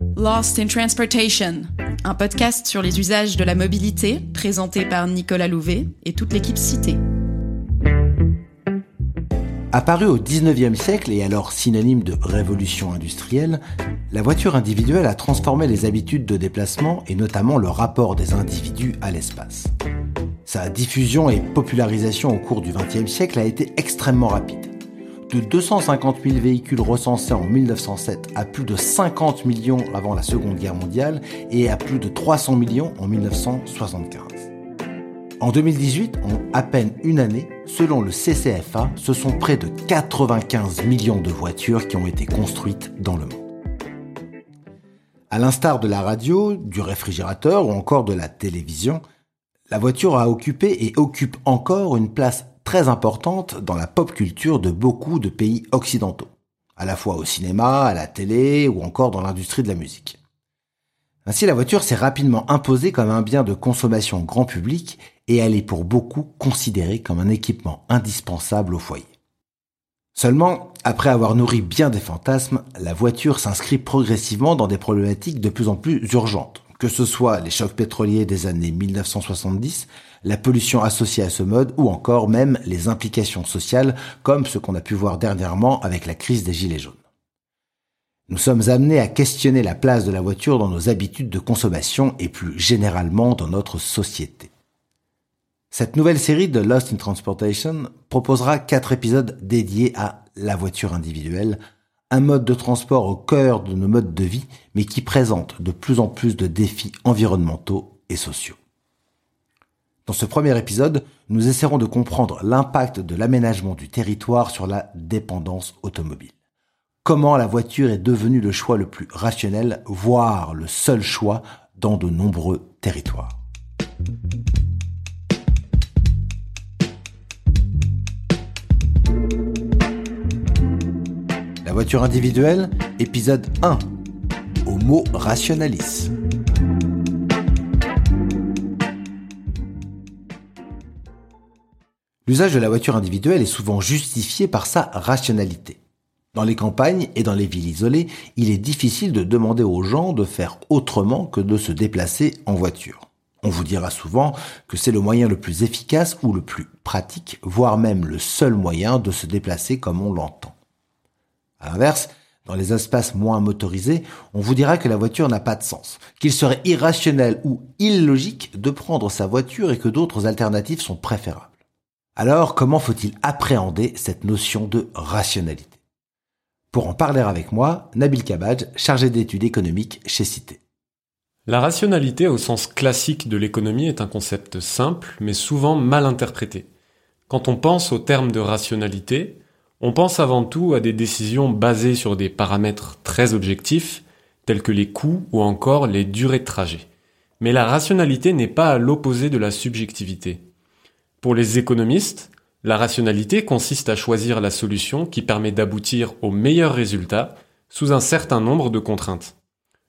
Lost in Transportation, un podcast sur les usages de la mobilité présenté par Nicolas Louvet et toute l'équipe citée. Apparue au 19e siècle et alors synonyme de révolution industrielle, la voiture individuelle a transformé les habitudes de déplacement et notamment le rapport des individus à l'espace. Sa diffusion et popularisation au cours du XXe siècle a été extrêmement rapide. De 250 000 véhicules recensés en 1907 à plus de 50 millions avant la Seconde Guerre mondiale et à plus de 300 millions en 1975. En 2018, en à peine une année, selon le CCFA, ce sont près de 95 millions de voitures qui ont été construites dans le monde. À l'instar de la radio, du réfrigérateur ou encore de la télévision, la voiture a occupé et occupe encore une place très importante dans la pop culture de beaucoup de pays occidentaux, à la fois au cinéma, à la télé ou encore dans l'industrie de la musique. Ainsi, la voiture s'est rapidement imposée comme un bien de consommation grand public et elle est pour beaucoup considérée comme un équipement indispensable au foyer. Seulement, après avoir nourri bien des fantasmes, la voiture s'inscrit progressivement dans des problématiques de plus en plus urgentes, que ce soit les chocs pétroliers des années 1970, la pollution associée à ce mode ou encore même les implications sociales comme ce qu'on a pu voir dernièrement avec la crise des Gilets jaunes. Nous sommes amenés à questionner la place de la voiture dans nos habitudes de consommation et plus généralement dans notre société. Cette nouvelle série de Lost in Transportation proposera quatre épisodes dédiés à la voiture individuelle, un mode de transport au cœur de nos modes de vie, mais qui présente de plus en plus de défis environnementaux et sociaux. Dans ce premier épisode, nous essaierons de comprendre l'impact de l'aménagement du territoire sur la dépendance automobile. Comment la voiture est devenue le choix le plus rationnel, voire le seul choix dans de nombreux territoires. La voiture individuelle, épisode 1. Homo rationalis. L'usage de la voiture individuelle est souvent justifié par sa rationalité. Dans les campagnes et dans les villes isolées, il est difficile de demander aux gens de faire autrement que de se déplacer en voiture. On vous dira souvent que c'est le moyen le plus efficace ou le plus pratique, voire même le seul moyen de se déplacer comme on l'entend. À l'inverse, dans les espaces moins motorisés, on vous dira que la voiture n'a pas de sens, qu'il serait irrationnel ou illogique de prendre sa voiture et que d'autres alternatives sont préférables. Alors, comment faut-il appréhender cette notion de rationalité? Pour en parler avec moi, Nabil Kabadj, chargé d'études économiques chez Cité. La rationalité au sens classique de l'économie est un concept simple mais souvent mal interprété. Quand on pense au terme de rationalité, on pense avant tout à des décisions basées sur des paramètres très objectifs, tels que les coûts ou encore les durées de trajet. Mais la rationalité n'est pas à l'opposé de la subjectivité. Pour les économistes, la rationalité consiste à choisir la solution qui permet d'aboutir au meilleur résultat sous un certain nombre de contraintes.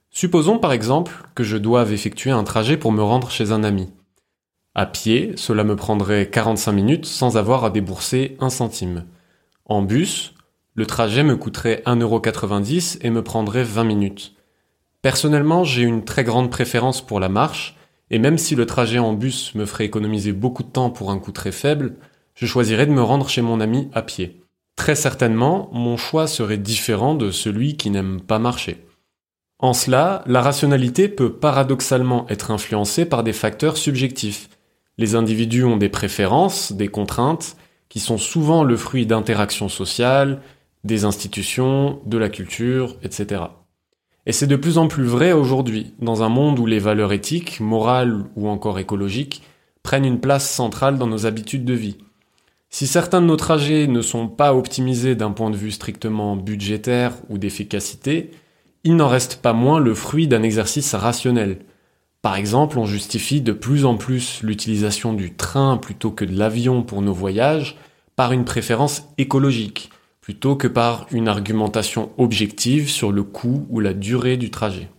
Supposons par exemple que je doive effectuer un trajet pour me rendre chez un ami. À pied, cela me prendrait 45 minutes sans avoir à débourser un centime. En bus, le trajet me coûterait 1,90€ et me prendrait 20 minutes. Personnellement, j'ai une très grande préférence pour la marche, et même si le trajet en bus me ferait économiser beaucoup de temps pour un coût très faible, je choisirais de me rendre chez mon ami à pied. Très certainement, mon choix serait différent de celui qui n'aime pas marcher. En cela, la rationalité peut paradoxalement être influencée par des facteurs subjectifs. Les individus ont des préférences, des contraintes, qui sont souvent le fruit d'interactions sociales, des institutions, de la culture, etc. Et c'est de plus en plus vrai aujourd'hui, dans un monde où les valeurs éthiques, morales ou encore écologiques prennent une place centrale dans nos habitudes de vie. Si certains de nos trajets ne sont pas optimisés d'un point de vue strictement budgétaire ou d'efficacité, il n'en reste pas moins le fruit d'un exercice rationnel. Par exemple, on justifie de plus en plus l'utilisation du train plutôt que de l'avion pour nos voyages par une préférence écologique, plutôt que par une argumentation objective sur le coût ou la durée du trajet.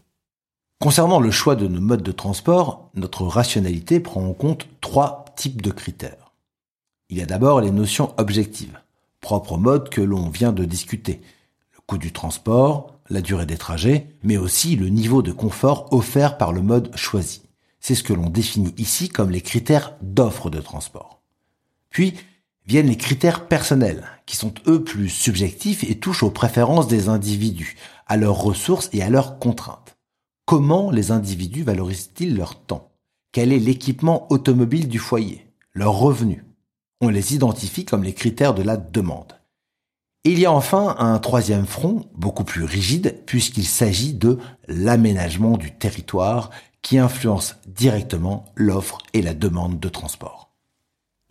Concernant le choix de nos modes de transport, notre rationalité prend en compte trois types de critères. Il y a d'abord les notions objectives, propres aux modes que l'on vient de discuter. Le coût du transport, la durée des trajets, mais aussi le niveau de confort offert par le mode choisi. C'est ce que l'on définit ici comme les critères d'offre de transport. Puis viennent les critères personnels, qui sont eux plus subjectifs et touchent aux préférences des individus, à leurs ressources et à leurs contraintes. Comment les individus valorisent-ils leur temps? Quel est l'équipement automobile du foyer? Leurs revenus? On les identifie comme les critères de la demande. Il y a enfin un troisième front, beaucoup plus rigide, puisqu'il s'agit de l'aménagement du territoire qui influence directement l'offre et la demande de transport.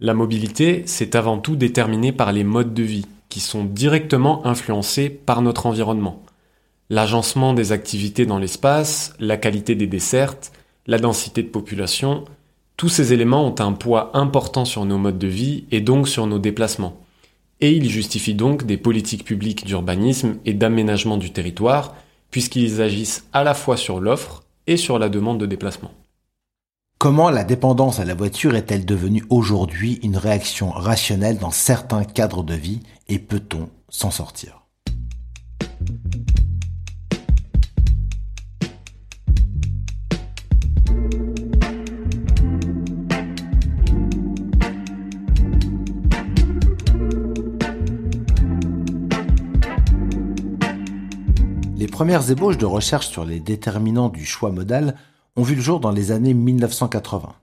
La mobilité, c'est avant tout déterminé par les modes de vie, qui sont directement influencés par notre environnement. L'agencement des activités dans l'espace, la qualité des dessertes, la densité de population, tous ces éléments ont un poids important sur nos modes de vie et donc sur nos déplacements et il justifie donc des politiques publiques d'urbanisme et d'aménagement du territoire, puisqu'ils agissent à la fois sur l'offre et sur la demande de déplacement. Comment la dépendance à la voiture est-elle devenue aujourd'hui une réaction rationnelle dans certains cadres de vie et peut-on s'en sortir? Premières ébauches de recherche sur les déterminants du choix modal ont vu le jour dans les années 1980.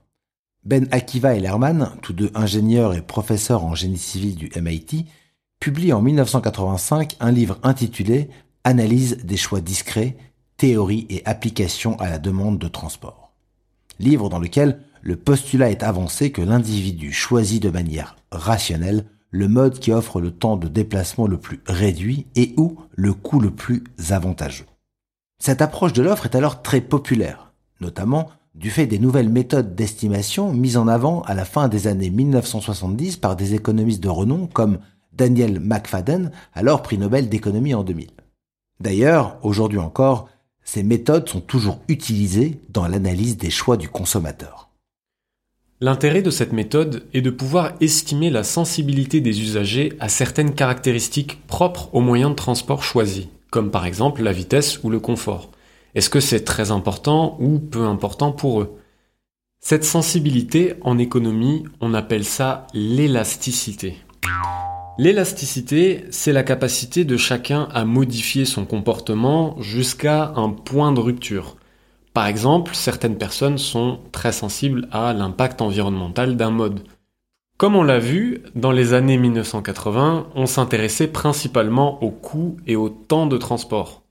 Ben Akiva et Lerman, tous deux ingénieurs et professeurs en génie civil du MIT, publient en 1985 un livre intitulé Analyse des choix discrets, théorie et application à la demande de transport. Livre dans lequel le postulat est avancé que l'individu choisit de manière rationnelle le mode qui offre le temps de déplacement le plus réduit et ou le coût le plus avantageux. Cette approche de l'offre est alors très populaire, notamment du fait des nouvelles méthodes d'estimation mises en avant à la fin des années 1970 par des économistes de renom comme Daniel McFadden, alors prix Nobel d'économie en 2000. D'ailleurs, aujourd'hui encore, ces méthodes sont toujours utilisées dans l'analyse des choix du consommateur. L'intérêt de cette méthode est de pouvoir estimer la sensibilité des usagers à certaines caractéristiques propres aux moyens de transport choisis, comme par exemple la vitesse ou le confort. Est-ce que c'est très important ou peu important pour eux? Cette sensibilité, en économie, on appelle ça l'élasticité. L'élasticité, c'est la capacité de chacun à modifier son comportement jusqu'à un point de rupture. Par exemple, certaines personnes sont très sensibles à l'impact environnemental d'un mode. Comme on l'a vu, dans les années 1980, on s'intéressait principalement au coût et au temps de transport.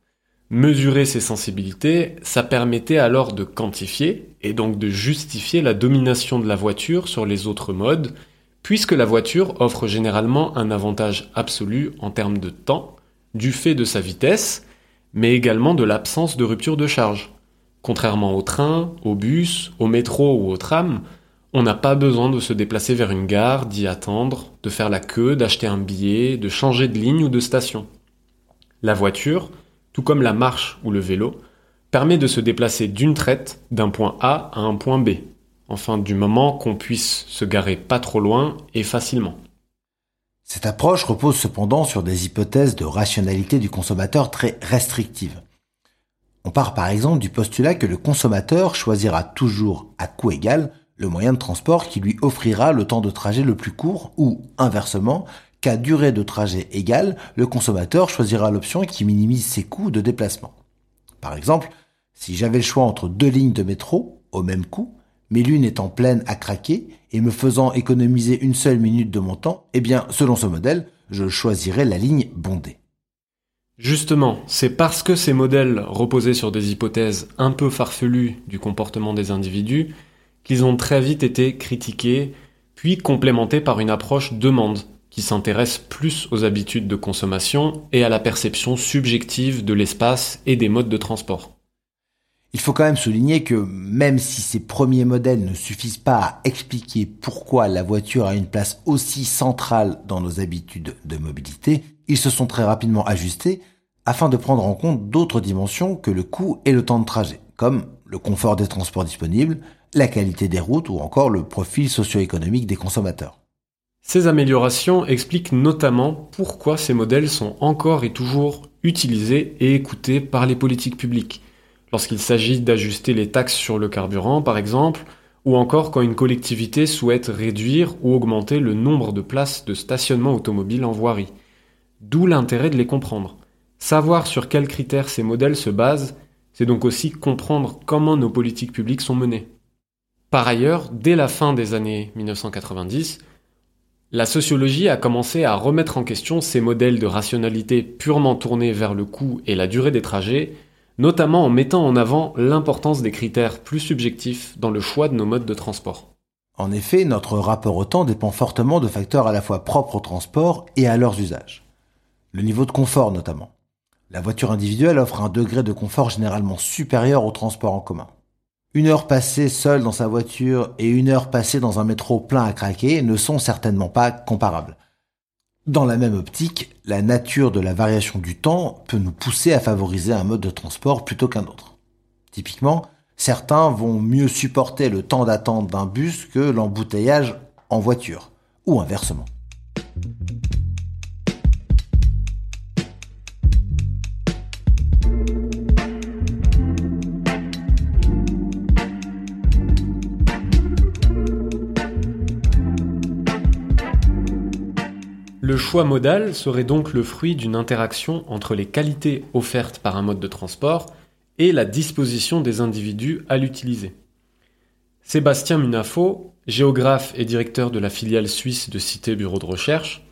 Mesurer ces sensibilités, ça permettait alors de quantifier et donc de justifier la domination de la voiture sur les autres modes, puisque la voiture offre généralement un avantage absolu en termes de temps, du fait de sa vitesse, mais également de l'absence de rupture de charge. Contrairement au train, au bus, au métro ou au tram, on n'a pas besoin de se déplacer vers une gare, d'y attendre, de faire la queue, d'acheter un billet, de changer de ligne ou de station. La voiture, tout comme la marche ou le vélo, permet de se déplacer d'une traite d'un point A à un point B, enfin du moment qu'on puisse se garer pas trop loin et facilement. Cette approche repose cependant sur des hypothèses de rationalité du consommateur très restrictives. On part par exemple du postulat que le consommateur choisira toujours à coût égal le moyen de transport qui lui offrira le temps de trajet le plus court ou, inversement, qu'à durée de trajet égale, le consommateur choisira l'option qui minimise ses coûts de déplacement. Par exemple, si j'avais le choix entre deux lignes de métro, au même coût, mais l'une étant pleine à craquer et me faisant économiser une seule minute de mon temps, eh bien, selon ce modèle, je choisirais la ligne bondée. Justement, c'est parce que ces modèles reposaient sur des hypothèses un peu farfelues du comportement des individus qu'ils ont très vite été critiqués, puis complémentés par une approche demande qui s'intéresse plus aux habitudes de consommation et à la perception subjective de l'espace et des modes de transport. Il faut quand même souligner que même si ces premiers modèles ne suffisent pas à expliquer pourquoi la voiture a une place aussi centrale dans nos habitudes de mobilité, ils se sont très rapidement ajustés afin de prendre en compte d'autres dimensions que le coût et le temps de trajet, comme le confort des transports disponibles, la qualité des routes ou encore le profil socio-économique des consommateurs. Ces améliorations expliquent notamment pourquoi ces modèles sont encore et toujours utilisés et écoutés par les politiques publiques. Lorsqu'il s'agit d'ajuster les taxes sur le carburant, par exemple, ou encore quand une collectivité souhaite réduire ou augmenter le nombre de places de stationnement automobile en voirie. D'où l'intérêt de les comprendre. Savoir sur quels critères ces modèles se basent, c'est donc aussi comprendre comment nos politiques publiques sont menées. Par ailleurs, dès la fin des années 1990, la sociologie a commencé à remettre en question ces modèles de rationalité purement tournés vers le coût et la durée des trajets, notamment en mettant en avant l'importance des critères plus subjectifs dans le choix de nos modes de transport. En effet, notre rapport au temps dépend fortement de facteurs à la fois propres au transport et à leurs usages. Le niveau de confort notamment. La voiture individuelle offre un degré de confort généralement supérieur au transport en commun. Une heure passée seule dans sa voiture et une heure passée dans un métro plein à craquer ne sont certainement pas comparables. Dans la même optique, la nature de la variation du temps peut nous pousser à favoriser un mode de transport plutôt qu'un autre. Typiquement, certains vont mieux supporter le temps d'attente d'un bus que l'embouteillage en voiture, ou inversement. Le choix modal serait donc le fruit d'une interaction entre les qualités offertes par un mode de transport et la disposition des individus à l'utiliser. Sébastien Munafo, géographe et directeur de la filiale suisse de Cité Bureau de Recherche,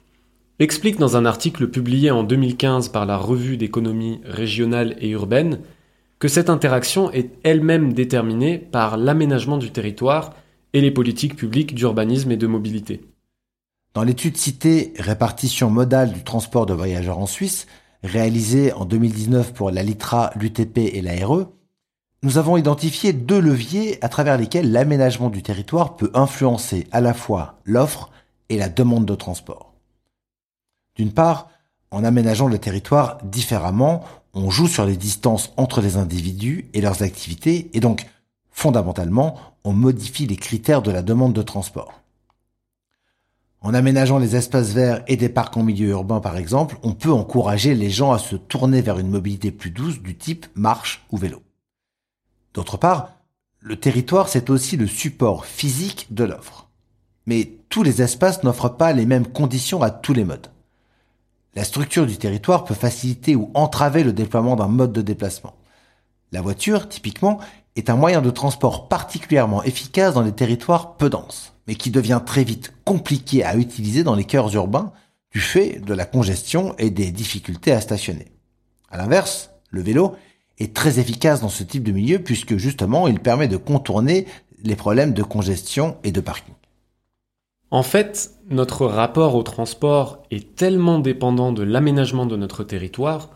explique dans un article publié en 2015 par la Revue d'économie régionale et urbaine que cette interaction est elle-même déterminée par l'aménagement du territoire et les politiques publiques d'urbanisme et de mobilité. Dans l'étude citée Répartition modale du transport de voyageurs en Suisse, réalisée en 2019 pour la LITRA, l'UTP et l'ARE, nous avons identifié deux leviers à travers lesquels l'aménagement du territoire peut influencer à la fois l'offre et la demande de transport. D'une part, en aménageant le territoire différemment, on joue sur les distances entre les individus et leurs activités et donc, fondamentalement, on modifie les critères de la demande de transport. En aménageant les espaces verts et des parcs en milieu urbain par exemple, on peut encourager les gens à se tourner vers une mobilité plus douce du type marche ou vélo. D'autre part, le territoire c'est aussi le support physique de l'offre. Mais tous les espaces n'offrent pas les mêmes conditions à tous les modes. La structure du territoire peut faciliter ou entraver le déploiement d'un mode de déplacement. La voiture, typiquement, est un moyen de transport particulièrement efficace dans les territoires peu denses mais qui devient très vite compliqué à utiliser dans les cœurs urbains du fait de la congestion et des difficultés à stationner. À l'inverse, le vélo est très efficace dans ce type de milieu puisque justement il permet de contourner les problèmes de congestion et de parking. En fait, notre rapport au transport est tellement dépendant de l'aménagement de notre territoire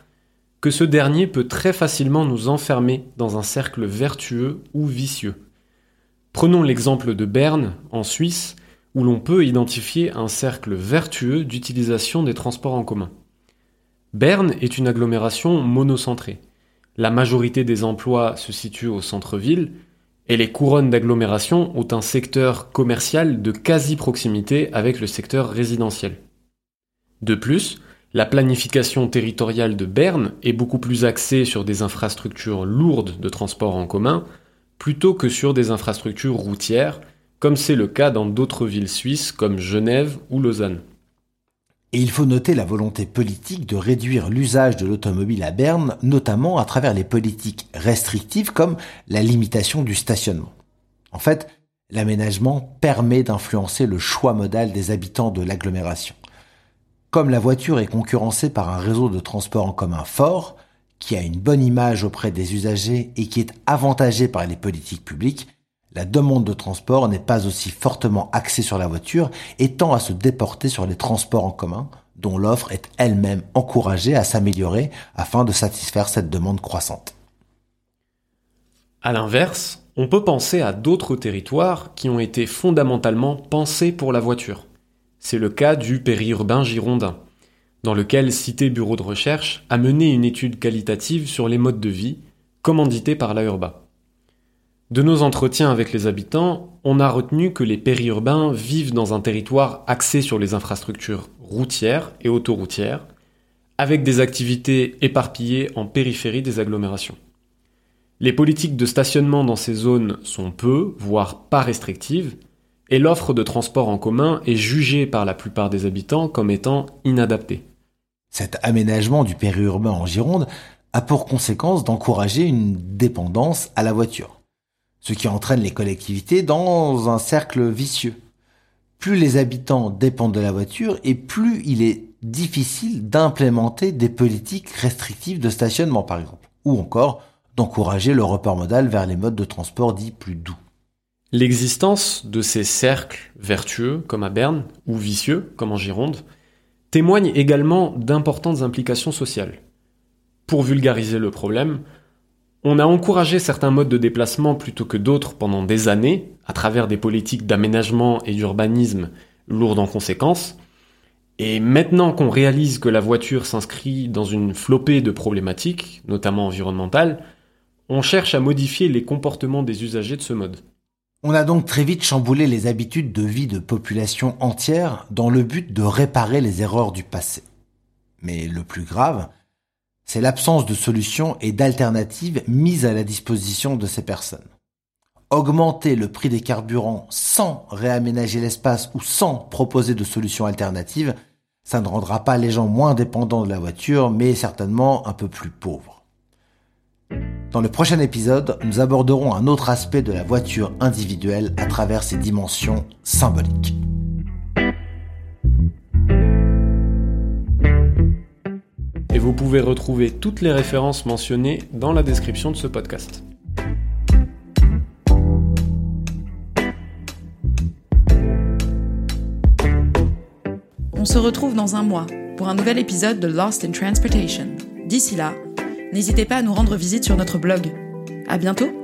que ce dernier peut très facilement nous enfermer dans un cercle vertueux ou vicieux. Prenons l'exemple de Berne, en Suisse, où l'on peut identifier un cercle vertueux d'utilisation des transports en commun. Berne est une agglomération monocentrée. La majorité des emplois se situent au centre-ville, et les couronnes d'agglomération ont un secteur commercial de quasi-proximité avec le secteur résidentiel. De plus, la planification territoriale de Berne est beaucoup plus axée sur des infrastructures lourdes de transport en commun plutôt que sur des infrastructures routières, comme c'est le cas dans d'autres villes suisses comme Genève ou Lausanne. Et il faut noter la volonté politique de réduire l'usage de l'automobile à Berne, notamment à travers les politiques restrictives comme la limitation du stationnement. En fait, l'aménagement permet d'influencer le choix modal des habitants de l'agglomération. Comme la voiture est concurrencée par un réseau de transport en commun fort, qui a une bonne image auprès des usagers et qui est avantagé par les politiques publiques, la demande de transport n'est pas aussi fortement axée sur la voiture et tend à se déporter sur les transports en commun, dont l'offre est elle-même encouragée à s'améliorer afin de satisfaire cette demande croissante. À l'inverse, on peut penser à d'autres territoires qui ont été fondamentalement pensés pour la voiture. C'est le cas du périurbain girondin dans lequel Cité Bureau de Recherche a mené une étude qualitative sur les modes de vie, commanditée par l'AURBA. De nos entretiens avec les habitants, on a retenu que les périurbains vivent dans un territoire axé sur les infrastructures routières et autoroutières, avec des activités éparpillées en périphérie des agglomérations. Les politiques de stationnement dans ces zones sont peu, voire pas restrictives, et l'offre de transport en commun est jugée par la plupart des habitants comme étant inadaptée. Cet aménagement du périurbain en Gironde a pour conséquence d'encourager une dépendance à la voiture, ce qui entraîne les collectivités dans un cercle vicieux. Plus les habitants dépendent de la voiture et plus il est difficile d'implémenter des politiques restrictives de stationnement par exemple, ou encore d'encourager le report modal vers les modes de transport dits plus doux. L'existence de ces cercles vertueux, comme à Berne, ou vicieux, comme en Gironde, témoigne également d'importantes implications sociales. Pour vulgariser le problème, on a encouragé certains modes de déplacement plutôt que d'autres pendant des années, à travers des politiques d'aménagement et d'urbanisme lourdes en conséquences, et maintenant qu'on réalise que la voiture s'inscrit dans une flopée de problématiques, notamment environnementales, on cherche à modifier les comportements des usagers de ce mode. On a donc très vite chamboulé les habitudes de vie de populations entières dans le but de réparer les erreurs du passé. Mais le plus grave, c'est l'absence de solutions et d'alternatives mises à la disposition de ces personnes. Augmenter le prix des carburants sans réaménager l'espace ou sans proposer de solutions alternatives, ça ne rendra pas les gens moins dépendants de la voiture, mais certainement un peu plus pauvres. Dans le prochain épisode, nous aborderons un autre aspect de la voiture individuelle à travers ses dimensions symboliques. Et vous pouvez retrouver toutes les références mentionnées dans la description de ce podcast. On se retrouve dans un mois pour un nouvel épisode de Lost in Transportation. D'ici là, n'hésitez pas à nous rendre visite sur notre blog. À bientôt!